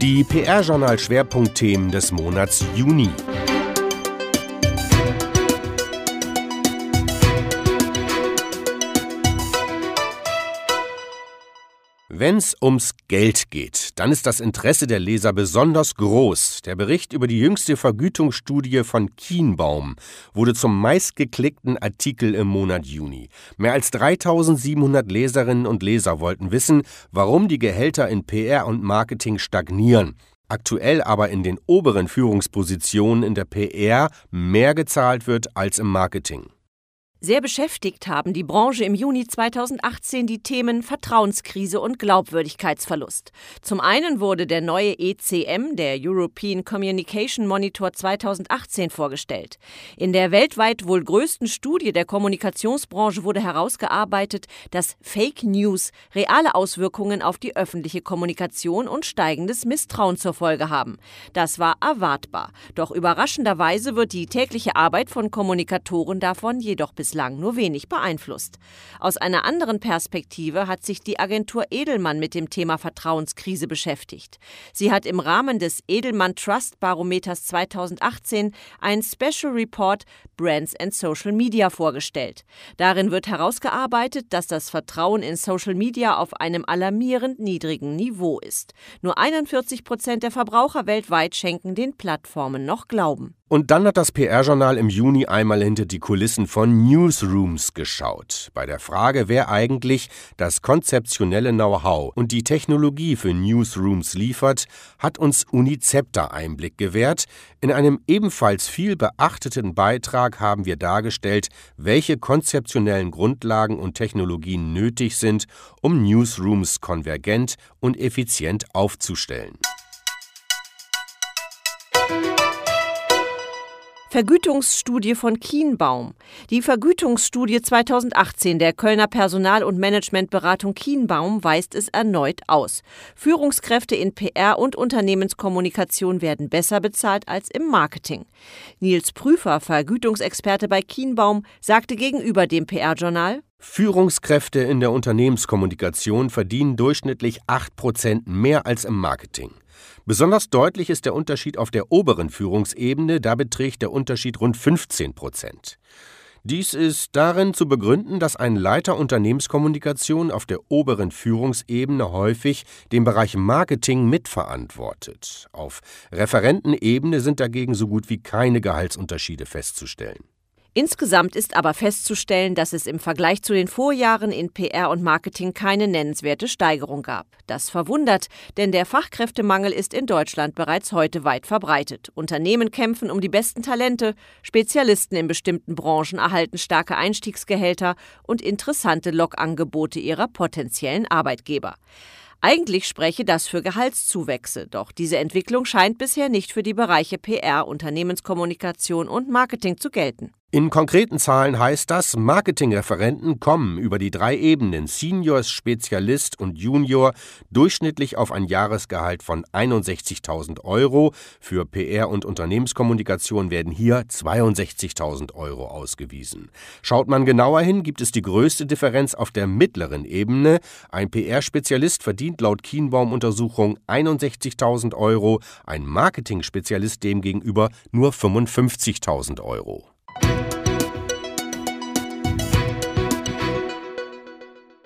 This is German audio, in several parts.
Die PR-Journal-Schwerpunktthemen des Monats Juni. Wenn es ums Geld geht, dann ist das Interesse der Leser besonders groß. Der Bericht über die jüngste Vergütungsstudie von Kienbaum wurde zum meistgeklickten Artikel im Monat Juni. Mehr als 3700 Leserinnen und Leser wollten wissen, warum die Gehälter in PR und Marketing stagnieren. Aktuell aber in den oberen Führungspositionen in der PR mehr gezahlt wird als im Marketing. Sehr beschäftigt haben die Branche im Juni 2018 die Themen Vertrauenskrise und Glaubwürdigkeitsverlust. Zum einen wurde der neue ECM, der European Communication Monitor 2018, vorgestellt. In der weltweit wohl größten Studie der Kommunikationsbranche wurde herausgearbeitet, dass Fake News reale Auswirkungen auf die öffentliche Kommunikation und steigendes Misstrauen zur Folge haben. Das war erwartbar. Doch überraschenderweise wird die tägliche Arbeit von Kommunikatoren davon jedoch bis bislang nur wenig beeinflusst. Aus einer anderen Perspektive hat sich die Agentur Edelmann mit dem Thema Vertrauenskrise beschäftigt. Sie hat im Rahmen des Edelmann Trust Barometers 2018 einen Special Report Brands and Social Media vorgestellt. Darin wird herausgearbeitet, dass das Vertrauen in Social Media auf einem alarmierend niedrigen Niveau ist. Nur 41 Prozent der Verbraucher weltweit schenken den Plattformen noch Glauben. Und dann hat das PR-Journal im Juni einmal hinter die Kulissen von Newsrooms geschaut. Bei der Frage, wer eigentlich das konzeptionelle Know-how und die Technologie für Newsrooms liefert, hat uns Unicepta Einblick gewährt. In einem ebenfalls viel beachteten Beitrag haben wir dargestellt, welche konzeptionellen Grundlagen und Technologien nötig sind, um Newsrooms konvergent und effizient aufzustellen. Vergütungsstudie von Kienbaum. Die Vergütungsstudie 2018 der Kölner Personal- und Managementberatung Kienbaum weist es erneut aus. Führungskräfte in PR und Unternehmenskommunikation werden besser bezahlt als im Marketing. Nils Prüfer, Vergütungsexperte bei Kienbaum, sagte gegenüber dem PR-Journal, Führungskräfte in der Unternehmenskommunikation verdienen durchschnittlich 8% mehr als im Marketing. Besonders deutlich ist der Unterschied auf der oberen Führungsebene, da beträgt der Unterschied rund 15 Prozent. Dies ist darin zu begründen, dass ein Leiter Unternehmenskommunikation auf der oberen Führungsebene häufig den Bereich Marketing mitverantwortet. Auf Referentenebene sind dagegen so gut wie keine Gehaltsunterschiede festzustellen. Insgesamt ist aber festzustellen, dass es im Vergleich zu den Vorjahren in PR und Marketing keine nennenswerte Steigerung gab. Das verwundert, denn der Fachkräftemangel ist in Deutschland bereits heute weit verbreitet. Unternehmen kämpfen um die besten Talente, Spezialisten in bestimmten Branchen erhalten starke Einstiegsgehälter und interessante Lokangebote ihrer potenziellen Arbeitgeber. Eigentlich spreche das für Gehaltszuwächse, doch diese Entwicklung scheint bisher nicht für die Bereiche PR, Unternehmenskommunikation und Marketing zu gelten. In konkreten Zahlen heißt das, Marketingreferenten kommen über die drei Ebenen Senior, Spezialist und Junior durchschnittlich auf ein Jahresgehalt von 61.000 Euro. Für PR und Unternehmenskommunikation werden hier 62.000 Euro ausgewiesen. Schaut man genauer hin, gibt es die größte Differenz auf der mittleren Ebene. Ein PR-Spezialist verdient laut Kienbaum-Untersuchung 61.000 Euro, ein Marketing-Spezialist demgegenüber nur 55.000 Euro.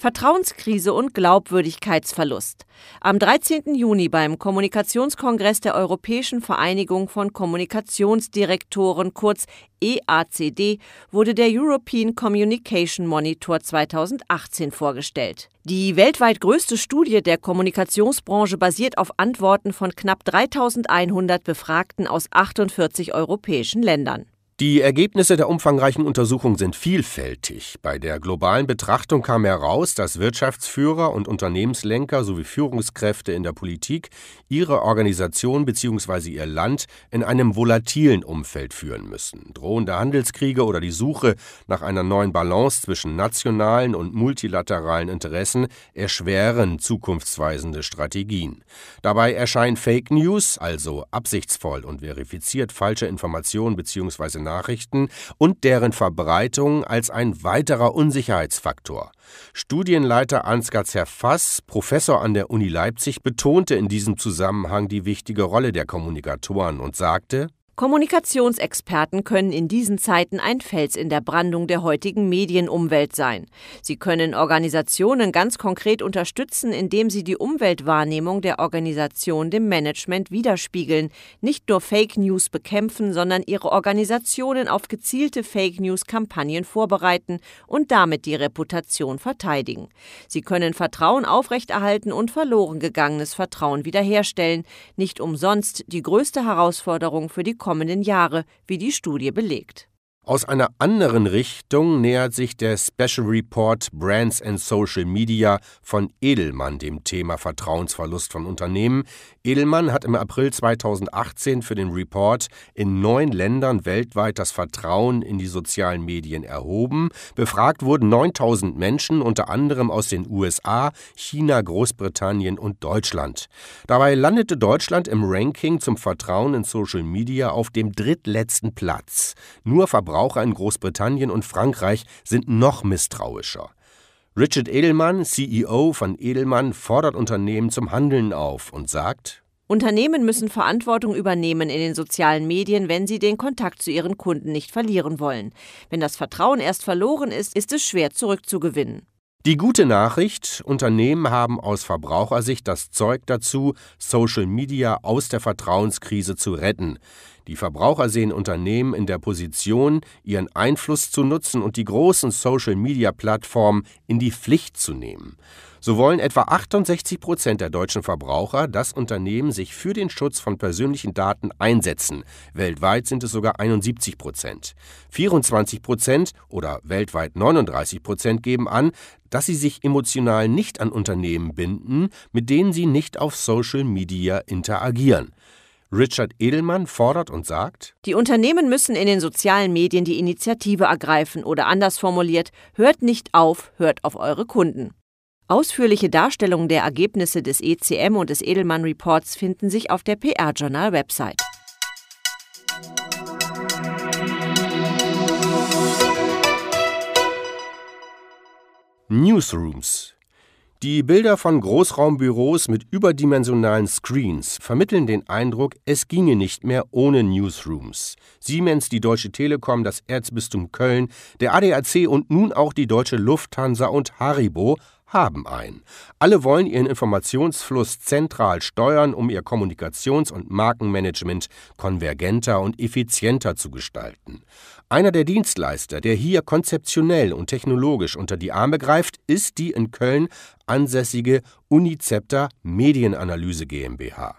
Vertrauenskrise und Glaubwürdigkeitsverlust. Am 13. Juni beim Kommunikationskongress der Europäischen Vereinigung von Kommunikationsdirektoren kurz EACD wurde der European Communication Monitor 2018 vorgestellt. Die weltweit größte Studie der Kommunikationsbranche basiert auf Antworten von knapp 3100 Befragten aus 48 europäischen Ländern. Die Ergebnisse der umfangreichen Untersuchung sind vielfältig. Bei der globalen Betrachtung kam heraus, dass Wirtschaftsführer und Unternehmenslenker sowie Führungskräfte in der Politik ihre Organisation bzw. ihr Land in einem volatilen Umfeld führen müssen. Drohende Handelskriege oder die Suche nach einer neuen Balance zwischen nationalen und multilateralen Interessen erschweren zukunftsweisende Strategien. Dabei erscheinen Fake News, also absichtsvoll und verifiziert falsche Informationen bzw Nachrichten und deren Verbreitung als ein weiterer Unsicherheitsfaktor. Studienleiter Ansgar Zerfass, Professor an der Uni Leipzig, betonte in diesem Zusammenhang die wichtige Rolle der Kommunikatoren und sagte, Kommunikationsexperten können in diesen Zeiten ein Fels in der Brandung der heutigen Medienumwelt sein. Sie können Organisationen ganz konkret unterstützen, indem sie die Umweltwahrnehmung der Organisation dem Management widerspiegeln, nicht nur Fake News bekämpfen, sondern ihre Organisationen auf gezielte Fake News Kampagnen vorbereiten und damit die Reputation verteidigen. Sie können Vertrauen aufrechterhalten und verloren gegangenes Vertrauen wiederherstellen, nicht umsonst die größte Herausforderung für die kommenden Jahre, wie die Studie belegt. Aus einer anderen Richtung nähert sich der Special Report Brands and Social Media von Edelmann dem Thema Vertrauensverlust von Unternehmen. Edelmann hat im April 2018 für den Report in neun Ländern weltweit das Vertrauen in die sozialen Medien erhoben. Befragt wurden 9000 Menschen, unter anderem aus den USA, China, Großbritannien und Deutschland. Dabei landete Deutschland im Ranking zum Vertrauen in Social Media auf dem drittletzten Platz. Nur Verbraucher in Großbritannien und Frankreich sind noch misstrauischer. Richard Edelmann, CEO von Edelmann, fordert Unternehmen zum Handeln auf und sagt, Unternehmen müssen Verantwortung übernehmen in den sozialen Medien, wenn sie den Kontakt zu ihren Kunden nicht verlieren wollen. Wenn das Vertrauen erst verloren ist, ist es schwer zurückzugewinnen. Die gute Nachricht, Unternehmen haben aus Verbrauchersicht das Zeug dazu, Social Media aus der Vertrauenskrise zu retten. Die Verbraucher sehen Unternehmen in der Position, ihren Einfluss zu nutzen und die großen Social-Media-Plattformen in die Pflicht zu nehmen. So wollen etwa 68 Prozent der deutschen Verbraucher, dass Unternehmen sich für den Schutz von persönlichen Daten einsetzen. Weltweit sind es sogar 71 Prozent. 24 Prozent oder weltweit 39 Prozent geben an, dass sie sich emotional nicht an Unternehmen binden, mit denen sie nicht auf Social Media interagieren. Richard Edelmann fordert und sagt, Die Unternehmen müssen in den sozialen Medien die Initiative ergreifen oder anders formuliert, hört nicht auf, hört auf eure Kunden. Ausführliche Darstellungen der Ergebnisse des ECM und des Edelmann Reports finden sich auf der PR-Journal-Website. Newsrooms die Bilder von Großraumbüros mit überdimensionalen Screens vermitteln den Eindruck, es ginge nicht mehr ohne Newsrooms. Siemens, die Deutsche Telekom, das Erzbistum Köln, der ADAC und nun auch die Deutsche Lufthansa und Haribo haben einen. Alle wollen ihren Informationsfluss zentral steuern, um ihr Kommunikations- und Markenmanagement konvergenter und effizienter zu gestalten. Einer der Dienstleister, der hier konzeptionell und technologisch unter die Arme greift, ist die in Köln ansässige Unicepta Medienanalyse GmbH.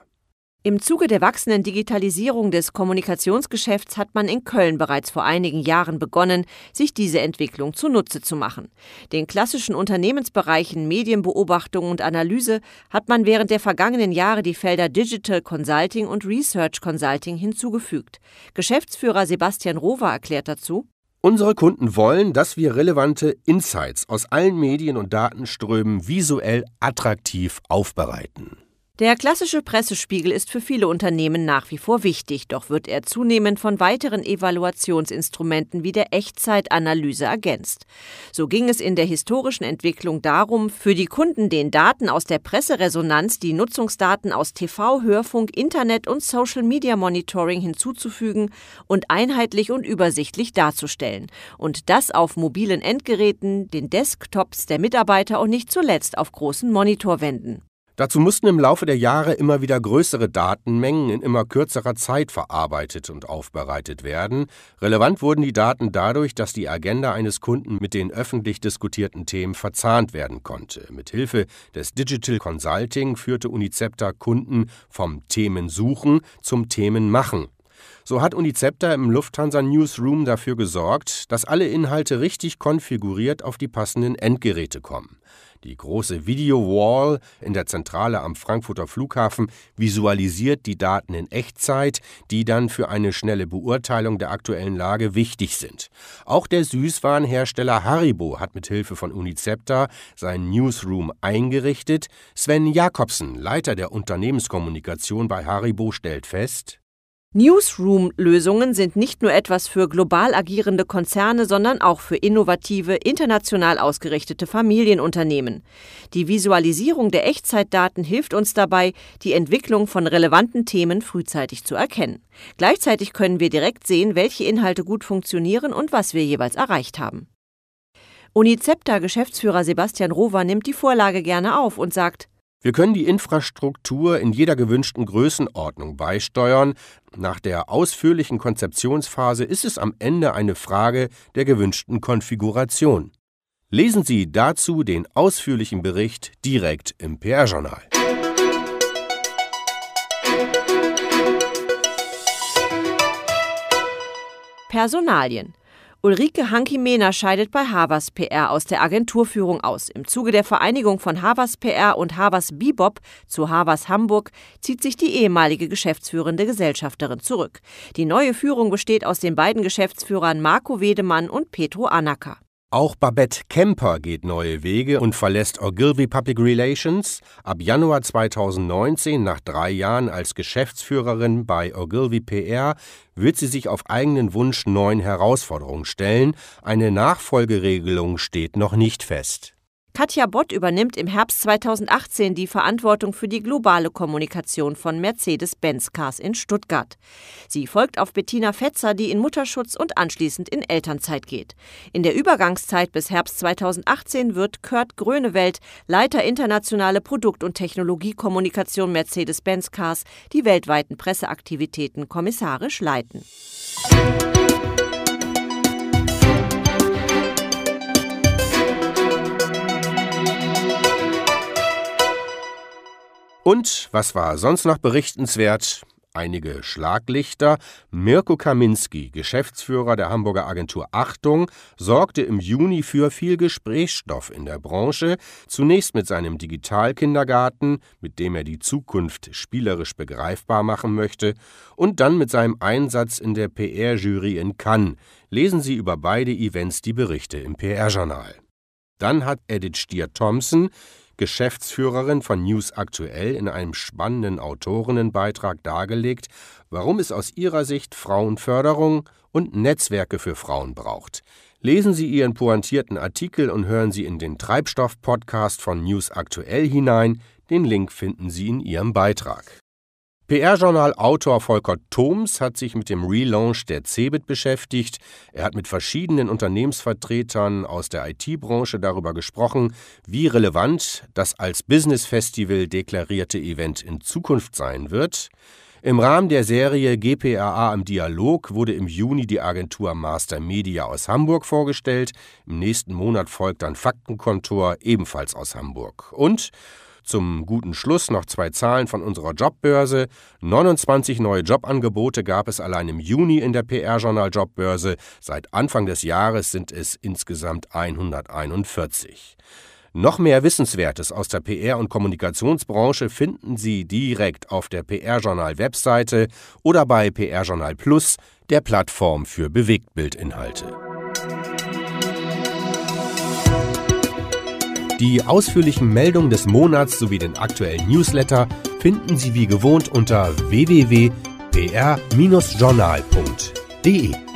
Im Zuge der wachsenden Digitalisierung des Kommunikationsgeschäfts hat man in Köln bereits vor einigen Jahren begonnen, sich diese Entwicklung zunutze zu machen. Den klassischen Unternehmensbereichen Medienbeobachtung und Analyse hat man während der vergangenen Jahre die Felder Digital Consulting und Research Consulting hinzugefügt. Geschäftsführer Sebastian Rover erklärt dazu, Unsere Kunden wollen, dass wir relevante Insights aus allen Medien und Datenströmen visuell attraktiv aufbereiten. Der klassische Pressespiegel ist für viele Unternehmen nach wie vor wichtig, doch wird er zunehmend von weiteren Evaluationsinstrumenten wie der Echtzeitanalyse ergänzt. So ging es in der historischen Entwicklung darum, für die Kunden den Daten aus der Presseresonanz die Nutzungsdaten aus TV, Hörfunk, Internet und Social Media Monitoring hinzuzufügen und einheitlich und übersichtlich darzustellen. Und das auf mobilen Endgeräten, den Desktops der Mitarbeiter und nicht zuletzt auf großen Monitorwänden. Dazu mussten im Laufe der Jahre immer wieder größere Datenmengen in immer kürzerer Zeit verarbeitet und aufbereitet werden. Relevant wurden die Daten dadurch, dass die Agenda eines Kunden mit den öffentlich diskutierten Themen verzahnt werden konnte. Mit Hilfe des Digital Consulting führte Unicepta Kunden vom Themensuchen zum Themenmachen. So hat Unicepta im Lufthansa Newsroom dafür gesorgt, dass alle Inhalte richtig konfiguriert auf die passenden Endgeräte kommen. Die große Video Wall in der Zentrale am Frankfurter Flughafen visualisiert die Daten in Echtzeit, die dann für eine schnelle Beurteilung der aktuellen Lage wichtig sind. Auch der Süßwarenhersteller Haribo hat mit Hilfe von Unicepta seinen Newsroom eingerichtet. Sven Jakobsen, Leiter der Unternehmenskommunikation bei Haribo, stellt fest, Newsroom-Lösungen sind nicht nur etwas für global agierende Konzerne, sondern auch für innovative, international ausgerichtete Familienunternehmen. Die Visualisierung der Echtzeitdaten hilft uns dabei, die Entwicklung von relevanten Themen frühzeitig zu erkennen. Gleichzeitig können wir direkt sehen, welche Inhalte gut funktionieren und was wir jeweils erreicht haben. Unicepta-Geschäftsführer Sebastian Rover nimmt die Vorlage gerne auf und sagt, wir können die Infrastruktur in jeder gewünschten Größenordnung beisteuern. Nach der ausführlichen Konzeptionsphase ist es am Ende eine Frage der gewünschten Konfiguration. Lesen Sie dazu den ausführlichen Bericht direkt im PR-Journal. Personalien Ulrike Hanki-Mehner scheidet bei Havas PR aus der Agenturführung aus. Im Zuge der Vereinigung von Havas PR und Havas Bebop zu Havas Hamburg zieht sich die ehemalige geschäftsführende Gesellschafterin zurück. Die neue Führung besteht aus den beiden Geschäftsführern Marco Wedemann und Petro Anacker. Auch Babette Kemper geht neue Wege und verlässt Ogilvy Public Relations. Ab Januar 2019, nach drei Jahren als Geschäftsführerin bei Ogilvy PR, wird sie sich auf eigenen Wunsch neuen Herausforderungen stellen. Eine Nachfolgeregelung steht noch nicht fest. Katja Bott übernimmt im Herbst 2018 die Verantwortung für die globale Kommunikation von Mercedes-Benz Cars in Stuttgart. Sie folgt auf Bettina Fetzer, die in Mutterschutz und anschließend in Elternzeit geht. In der Übergangszeit bis Herbst 2018 wird Kurt Grönewelt, Leiter internationale Produkt- und Technologiekommunikation Mercedes-Benz Cars, die weltweiten Presseaktivitäten kommissarisch leiten. Und was war sonst noch berichtenswert? Einige Schlaglichter. Mirko Kaminski, Geschäftsführer der Hamburger Agentur Achtung, sorgte im Juni für viel Gesprächsstoff in der Branche. Zunächst mit seinem Digitalkindergarten, mit dem er die Zukunft spielerisch begreifbar machen möchte, und dann mit seinem Einsatz in der PR-Jury in Cannes. Lesen Sie über beide Events die Berichte im PR-Journal. Dann hat Edith Stier-Thompson Geschäftsführerin von News Aktuell, in einem spannenden Autorinnenbeitrag dargelegt, warum es aus ihrer Sicht Frauenförderung und Netzwerke für Frauen braucht. Lesen Sie Ihren pointierten Artikel und hören Sie in den Treibstoff-Podcast von News Aktuell hinein. Den Link finden Sie in Ihrem Beitrag. PR-Journal-Autor Volker Thoms hat sich mit dem Relaunch der CeBIT beschäftigt. Er hat mit verschiedenen Unternehmensvertretern aus der IT-Branche darüber gesprochen, wie relevant das als Business-Festival deklarierte Event in Zukunft sein wird. Im Rahmen der Serie GPRA im Dialog wurde im Juni die Agentur Master Media aus Hamburg vorgestellt. Im nächsten Monat folgt dann Faktenkontor, ebenfalls aus Hamburg. Und zum guten Schluss noch zwei Zahlen von unserer Jobbörse. 29 neue Jobangebote gab es allein im Juni in der PR-Journal Jobbörse. Seit Anfang des Jahres sind es insgesamt 141. Noch mehr Wissenswertes aus der PR- und Kommunikationsbranche finden Sie direkt auf der PR-Journal-Webseite oder bei PR-Journal Plus, der Plattform für Bewegtbildinhalte. Die ausführlichen Meldungen des Monats sowie den aktuellen Newsletter finden Sie wie gewohnt unter www.pr-journal.de.